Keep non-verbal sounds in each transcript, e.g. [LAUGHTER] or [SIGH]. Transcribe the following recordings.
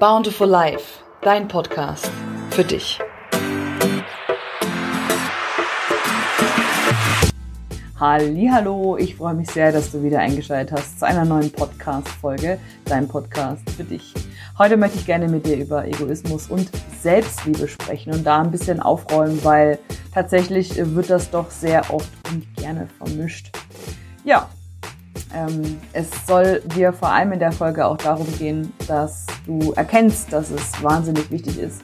Bountiful Life, dein Podcast für dich. Hallo, ich freue mich sehr, dass du wieder eingeschaltet hast zu einer neuen Podcast Folge, dein Podcast für dich. Heute möchte ich gerne mit dir über Egoismus und Selbstliebe sprechen und da ein bisschen aufräumen, weil tatsächlich wird das doch sehr oft und gerne vermischt. Ja, ähm, es soll dir vor allem in der Folge auch darum gehen, dass du erkennst, dass es wahnsinnig wichtig ist,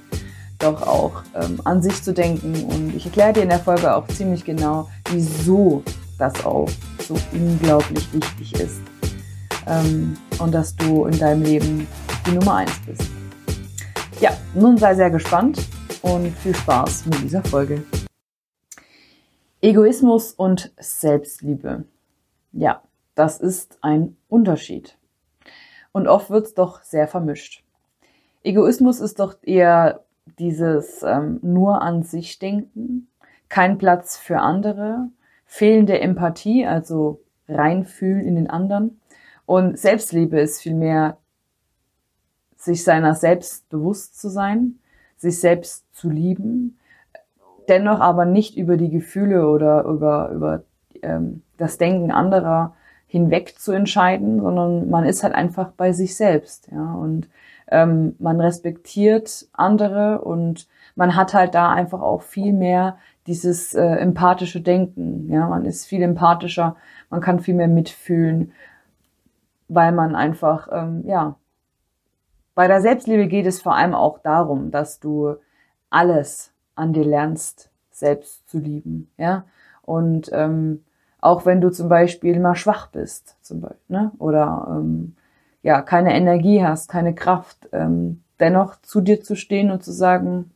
doch auch ähm, an sich zu denken. Und ich erkläre dir in der Folge auch ziemlich genau, wieso das auch so unglaublich wichtig ist. Ähm, und dass du in deinem Leben die Nummer eins bist. Ja, nun sei sehr gespannt und viel Spaß mit dieser Folge. Egoismus und Selbstliebe. Ja, das ist ein Unterschied. Und oft wird's doch sehr vermischt. Egoismus ist doch eher dieses ähm, nur an sich denken, kein Platz für andere, fehlende Empathie, also reinfühlen in den anderen. Und Selbstliebe ist vielmehr, sich seiner selbst bewusst zu sein, sich selbst zu lieben, dennoch aber nicht über die Gefühle oder über, über ähm, das Denken anderer hinweg zu entscheiden, sondern man ist halt einfach bei sich selbst, ja, und ähm, man respektiert andere und man hat halt da einfach auch viel mehr dieses äh, empathische Denken, ja, man ist viel empathischer, man kann viel mehr mitfühlen, weil man einfach, ähm, ja, bei der Selbstliebe geht es vor allem auch darum, dass du alles an dir lernst, selbst zu lieben, ja, und ähm, auch wenn du zum Beispiel mal schwach bist, zum Beispiel, ne? oder ähm, ja, keine Energie hast, keine Kraft, ähm, dennoch zu dir zu stehen und zu sagen,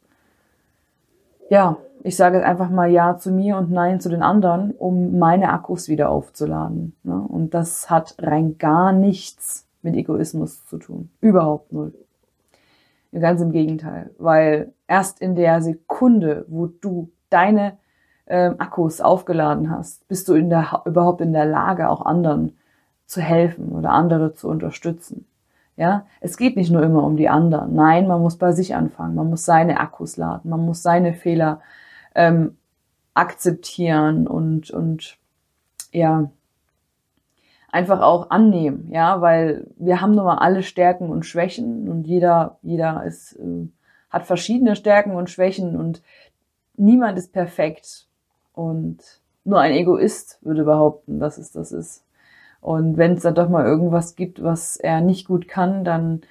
ja, ich sage einfach mal Ja zu mir und Nein zu den anderen, um meine Akkus wieder aufzuladen. Ne? Und das hat rein gar nichts mit Egoismus zu tun. Überhaupt null. Ganz im Gegenteil. Weil erst in der Sekunde, wo du deine ähm, Akkus aufgeladen hast, bist du in der, überhaupt in der Lage, auch anderen zu helfen oder andere zu unterstützen. Ja, es geht nicht nur immer um die anderen. Nein, man muss bei sich anfangen. Man muss seine Akkus laden. Man muss seine Fehler ähm, akzeptieren und und ja einfach auch annehmen. Ja, weil wir haben nun mal alle Stärken und Schwächen und jeder jeder ist äh, hat verschiedene Stärken und Schwächen und niemand ist perfekt. Und nur ein Egoist würde behaupten, dass es das ist. Und wenn es dann doch mal irgendwas gibt, was er nicht gut kann, dann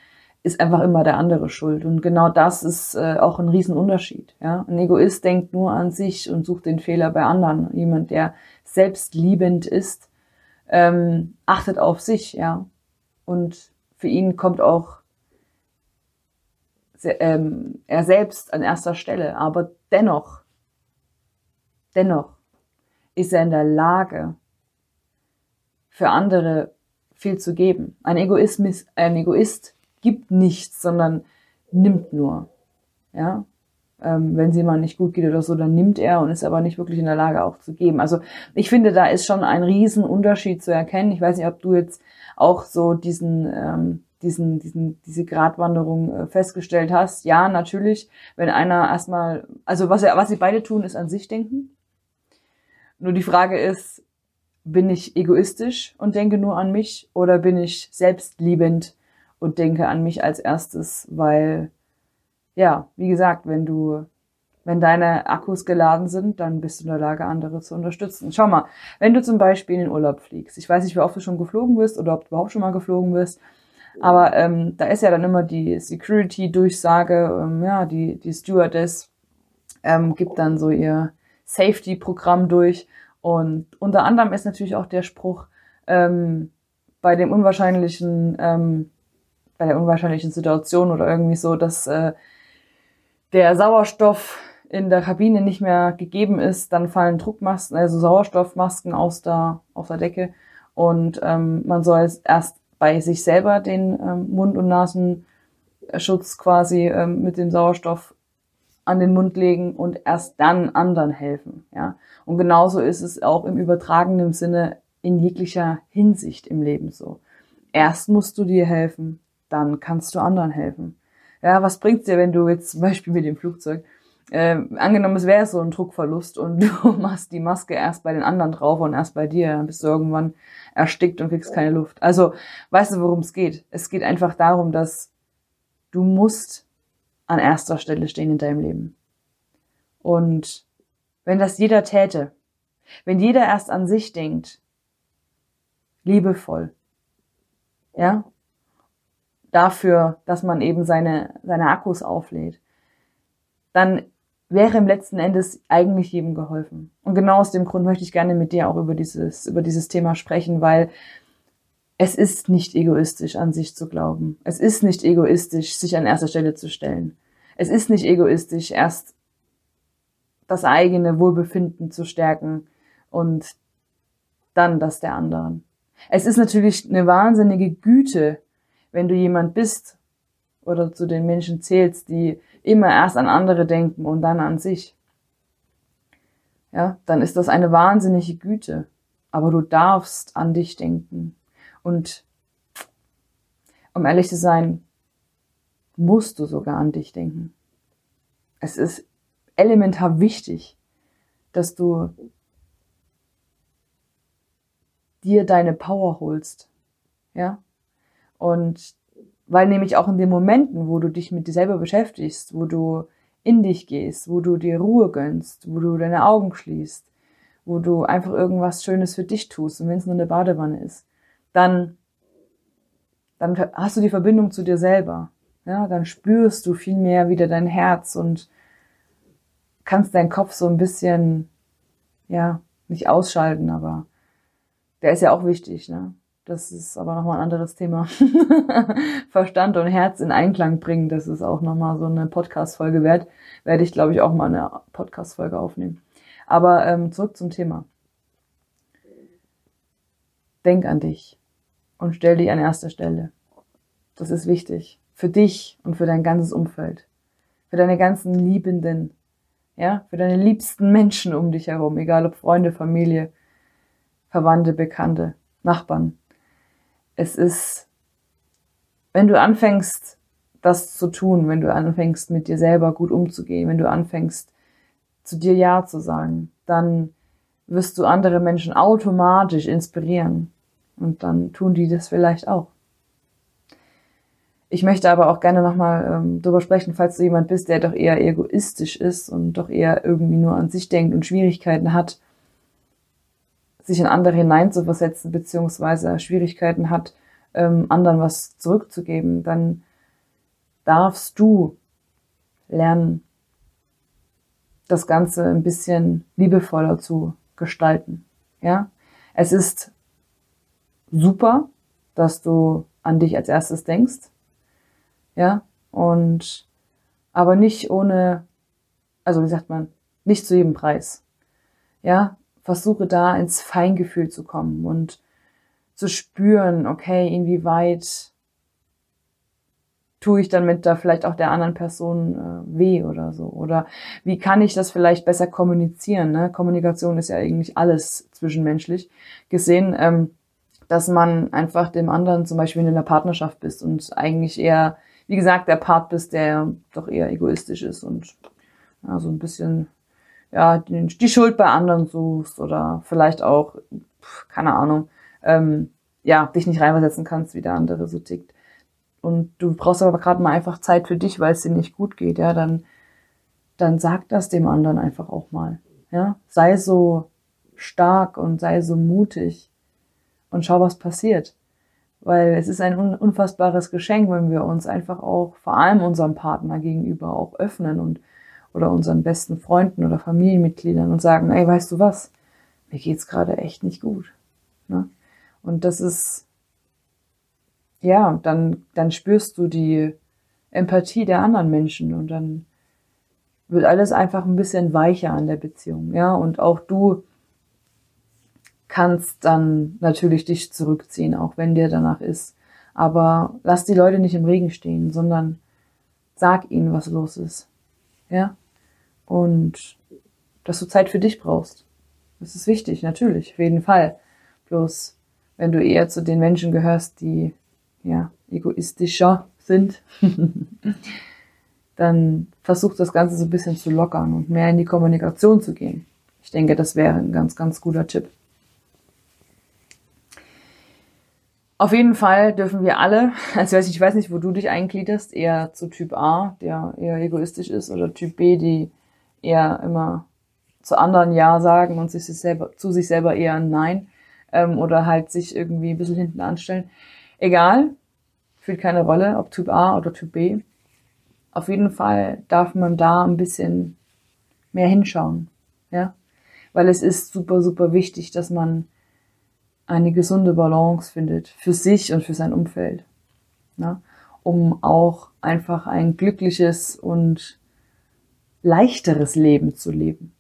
ist einfach immer der andere schuld. Und genau das ist äh, auch ein Riesenunterschied. Ja? Ein Egoist denkt nur an sich und sucht den Fehler bei anderen. Jemand, der selbstliebend ist, ähm, achtet auf sich, ja. Und für ihn kommt auch ähm, er selbst an erster Stelle. Aber dennoch Dennoch ist er in der Lage, für andere viel zu geben. Ein, Egoismus, ein Egoist gibt nichts, sondern nimmt nur. Ja, ähm, wenn sie mal nicht gut geht oder so, dann nimmt er und ist aber nicht wirklich in der Lage auch zu geben. Also ich finde, da ist schon ein Riesenunterschied zu erkennen. Ich weiß nicht, ob du jetzt auch so diesen ähm, diesen, diesen, diese Gratwanderung äh, festgestellt hast. Ja, natürlich, wenn einer erstmal, also was, was sie beide tun, ist an sich denken. Nur die Frage ist, bin ich egoistisch und denke nur an mich oder bin ich selbstliebend und denke an mich als erstes, weil, ja, wie gesagt, wenn du, wenn deine Akkus geladen sind, dann bist du in der Lage, andere zu unterstützen. Schau mal, wenn du zum Beispiel in den Urlaub fliegst, ich weiß nicht, wie oft du schon geflogen bist oder ob du überhaupt schon mal geflogen bist, aber ähm, da ist ja dann immer die Security-Durchsage, ähm, ja, die, die Stewardess ähm, gibt dann so ihr Safety-Programm durch. Und unter anderem ist natürlich auch der Spruch, ähm, bei dem unwahrscheinlichen, ähm, bei der unwahrscheinlichen Situation oder irgendwie so, dass äh, der Sauerstoff in der Kabine nicht mehr gegeben ist, dann fallen Druckmasken, also Sauerstoffmasken aus der, aus der Decke und ähm, man soll erst bei sich selber den ähm, Mund- und Nasenschutz quasi ähm, mit dem Sauerstoff an den Mund legen und erst dann anderen helfen. Ja? Und genauso ist es auch im übertragenen Sinne in jeglicher Hinsicht im Leben so. Erst musst du dir helfen, dann kannst du anderen helfen. Ja, was bringt's dir, wenn du jetzt zum Beispiel mit dem Flugzeug, äh, angenommen, es wäre so ein Druckverlust und [LAUGHS] du machst die Maske erst bei den anderen drauf und erst bei dir, dann bist du irgendwann erstickt und kriegst keine Luft. Also, weißt du, worum es geht? Es geht einfach darum, dass du musst an erster Stelle stehen in deinem Leben. Und wenn das jeder täte, wenn jeder erst an sich denkt, liebevoll, ja, dafür, dass man eben seine, seine Akkus auflädt, dann wäre im letzten Endes eigentlich jedem geholfen. Und genau aus dem Grund möchte ich gerne mit dir auch über dieses, über dieses Thema sprechen, weil es ist nicht egoistisch, an sich zu glauben. Es ist nicht egoistisch, sich an erster Stelle zu stellen. Es ist nicht egoistisch, erst das eigene Wohlbefinden zu stärken und dann das der anderen. Es ist natürlich eine wahnsinnige Güte, wenn du jemand bist oder zu den Menschen zählst, die immer erst an andere denken und dann an sich. Ja, dann ist das eine wahnsinnige Güte. Aber du darfst an dich denken. Und um ehrlich zu sein, musst du sogar an dich denken. Es ist elementar wichtig, dass du dir deine Power holst. Ja? Und weil nämlich auch in den Momenten, wo du dich mit dir selber beschäftigst, wo du in dich gehst, wo du dir Ruhe gönnst, wo du deine Augen schließt, wo du einfach irgendwas Schönes für dich tust, und wenn es nur eine Badewanne ist, dann, dann hast du die Verbindung zu dir selber. Ja, dann spürst du viel mehr wieder dein Herz und kannst deinen Kopf so ein bisschen, ja, nicht ausschalten, aber der ist ja auch wichtig, ne? Das ist aber nochmal ein anderes Thema. [LAUGHS] Verstand und Herz in Einklang bringen, das ist auch nochmal so eine Podcast-Folge wert. Werde ich, glaube ich, auch mal eine Podcast-Folge aufnehmen. Aber ähm, zurück zum Thema. Denk an dich und stell dich an erster Stelle. Das ist wichtig. Für dich und für dein ganzes Umfeld. Für deine ganzen Liebenden. Ja, für deine liebsten Menschen um dich herum. Egal ob Freunde, Familie, Verwandte, Bekannte, Nachbarn es ist, wenn du anfängst, das zu tun, wenn du anfängst, mit dir selber gut umzugehen, wenn du anfängst, zu dir Ja zu sagen, dann wirst du andere Menschen automatisch inspirieren. Und dann tun die das vielleicht auch. Ich möchte aber auch gerne nochmal ähm, darüber sprechen, falls du jemand bist, der doch eher egoistisch ist und doch eher irgendwie nur an sich denkt und Schwierigkeiten hat, sich in andere hineinzuversetzen, beziehungsweise Schwierigkeiten hat, ähm, anderen was zurückzugeben, dann darfst du lernen, das Ganze ein bisschen liebevoller zu gestalten. Ja, es ist super, dass du an dich als erstes denkst. Ja, und aber nicht ohne, also wie sagt man, nicht zu jedem Preis. Ja, versuche da ins Feingefühl zu kommen und zu spüren, okay, inwieweit tue ich damit da vielleicht auch der anderen Person äh, weh oder so? Oder wie kann ich das vielleicht besser kommunizieren? Ne? Kommunikation ist ja eigentlich alles zwischenmenschlich gesehen, ähm, dass man einfach dem anderen zum Beispiel in einer Partnerschaft bist und eigentlich eher, wie gesagt, der Part bist, der doch eher egoistisch ist und ja, so ein bisschen ja, die, Schuld bei anderen suchst oder vielleicht auch, keine Ahnung, ähm, ja, dich nicht reinversetzen kannst, wie der andere so tickt. Und du brauchst aber gerade mal einfach Zeit für dich, weil es dir nicht gut geht, ja, dann, dann sag das dem anderen einfach auch mal. Ja, sei so stark und sei so mutig und schau, was passiert. Weil es ist ein unfassbares Geschenk, wenn wir uns einfach auch vor allem unserem Partner gegenüber auch öffnen und oder unseren besten Freunden oder Familienmitgliedern und sagen, ey, weißt du was, mir geht's gerade echt nicht gut. Ne? Und das ist, ja, dann, dann spürst du die Empathie der anderen Menschen und dann wird alles einfach ein bisschen weicher an der Beziehung, ja, und auch du kannst dann natürlich dich zurückziehen, auch wenn dir danach ist. Aber lass die Leute nicht im Regen stehen, sondern sag ihnen, was los ist. Ja? Und dass du Zeit für dich brauchst. Das ist wichtig, natürlich, auf jeden Fall. Bloß, wenn du eher zu den Menschen gehörst, die, ja, egoistischer sind, [LAUGHS] dann versucht das Ganze so ein bisschen zu lockern und mehr in die Kommunikation zu gehen. Ich denke, das wäre ein ganz, ganz guter Tipp. Auf jeden Fall dürfen wir alle, [LAUGHS] also ich weiß nicht, wo du dich eingliederst, eher zu Typ A, der eher egoistisch ist, oder Typ B, die eher immer zu anderen Ja sagen und sich selber, zu sich selber eher ein Nein ähm, oder halt sich irgendwie ein bisschen hinten anstellen. Egal, spielt keine Rolle, ob Typ A oder Typ B. Auf jeden Fall darf man da ein bisschen mehr hinschauen, ja, weil es ist super, super wichtig, dass man eine gesunde Balance findet für sich und für sein Umfeld, ne? um auch einfach ein glückliches und leichteres Leben zu leben.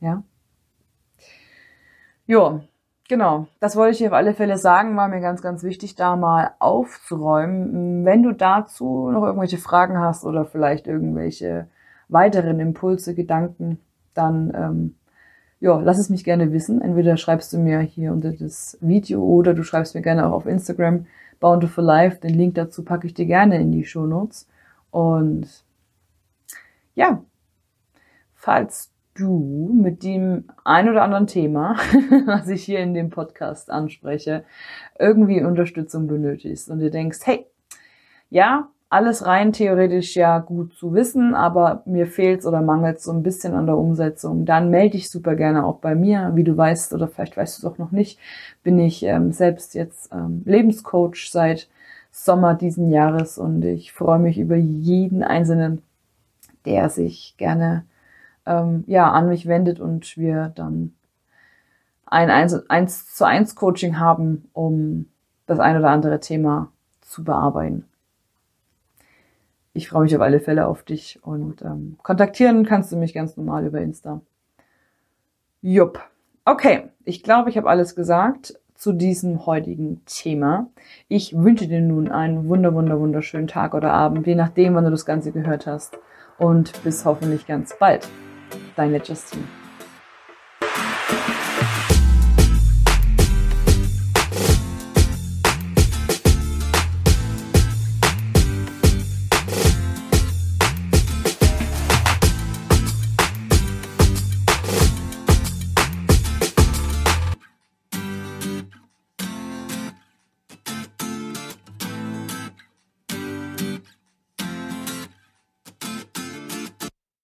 Ja. Jo, genau. Das wollte ich auf alle Fälle sagen, war mir ganz, ganz wichtig, da mal aufzuräumen. Wenn du dazu noch irgendwelche Fragen hast oder vielleicht irgendwelche weiteren Impulse, Gedanken, dann ähm, ja, lass es mich gerne wissen. Entweder schreibst du mir hier unter das Video oder du schreibst mir gerne auch auf Instagram Bountiful Life. Den Link dazu packe ich dir gerne in die Show Notes. Und ja, falls du mit dem ein oder anderen Thema, [LAUGHS] was ich hier in dem Podcast anspreche, irgendwie Unterstützung benötigst und dir denkst, hey, ja, alles rein theoretisch ja gut zu wissen, aber mir fehlt's oder mangelt's so ein bisschen an der Umsetzung, dann melde dich super gerne auch bei mir. Wie du weißt oder vielleicht weißt du es auch noch nicht, bin ich ähm, selbst jetzt ähm, Lebenscoach seit Sommer diesen Jahres und ich freue mich über jeden einzelnen, der sich gerne ähm, ja an mich wendet und wir dann ein 1 zu 1 Coaching haben, um das ein oder andere Thema zu bearbeiten ich freue mich auf alle Fälle auf dich und ähm, kontaktieren kannst du mich ganz normal über Insta. Jupp. Okay, ich glaube, ich habe alles gesagt zu diesem heutigen Thema. Ich wünsche dir nun einen wunder, wunder, wunderschönen Tag oder Abend, je nachdem, wann du das Ganze gehört hast. Und bis hoffentlich ganz bald. Deine Justine.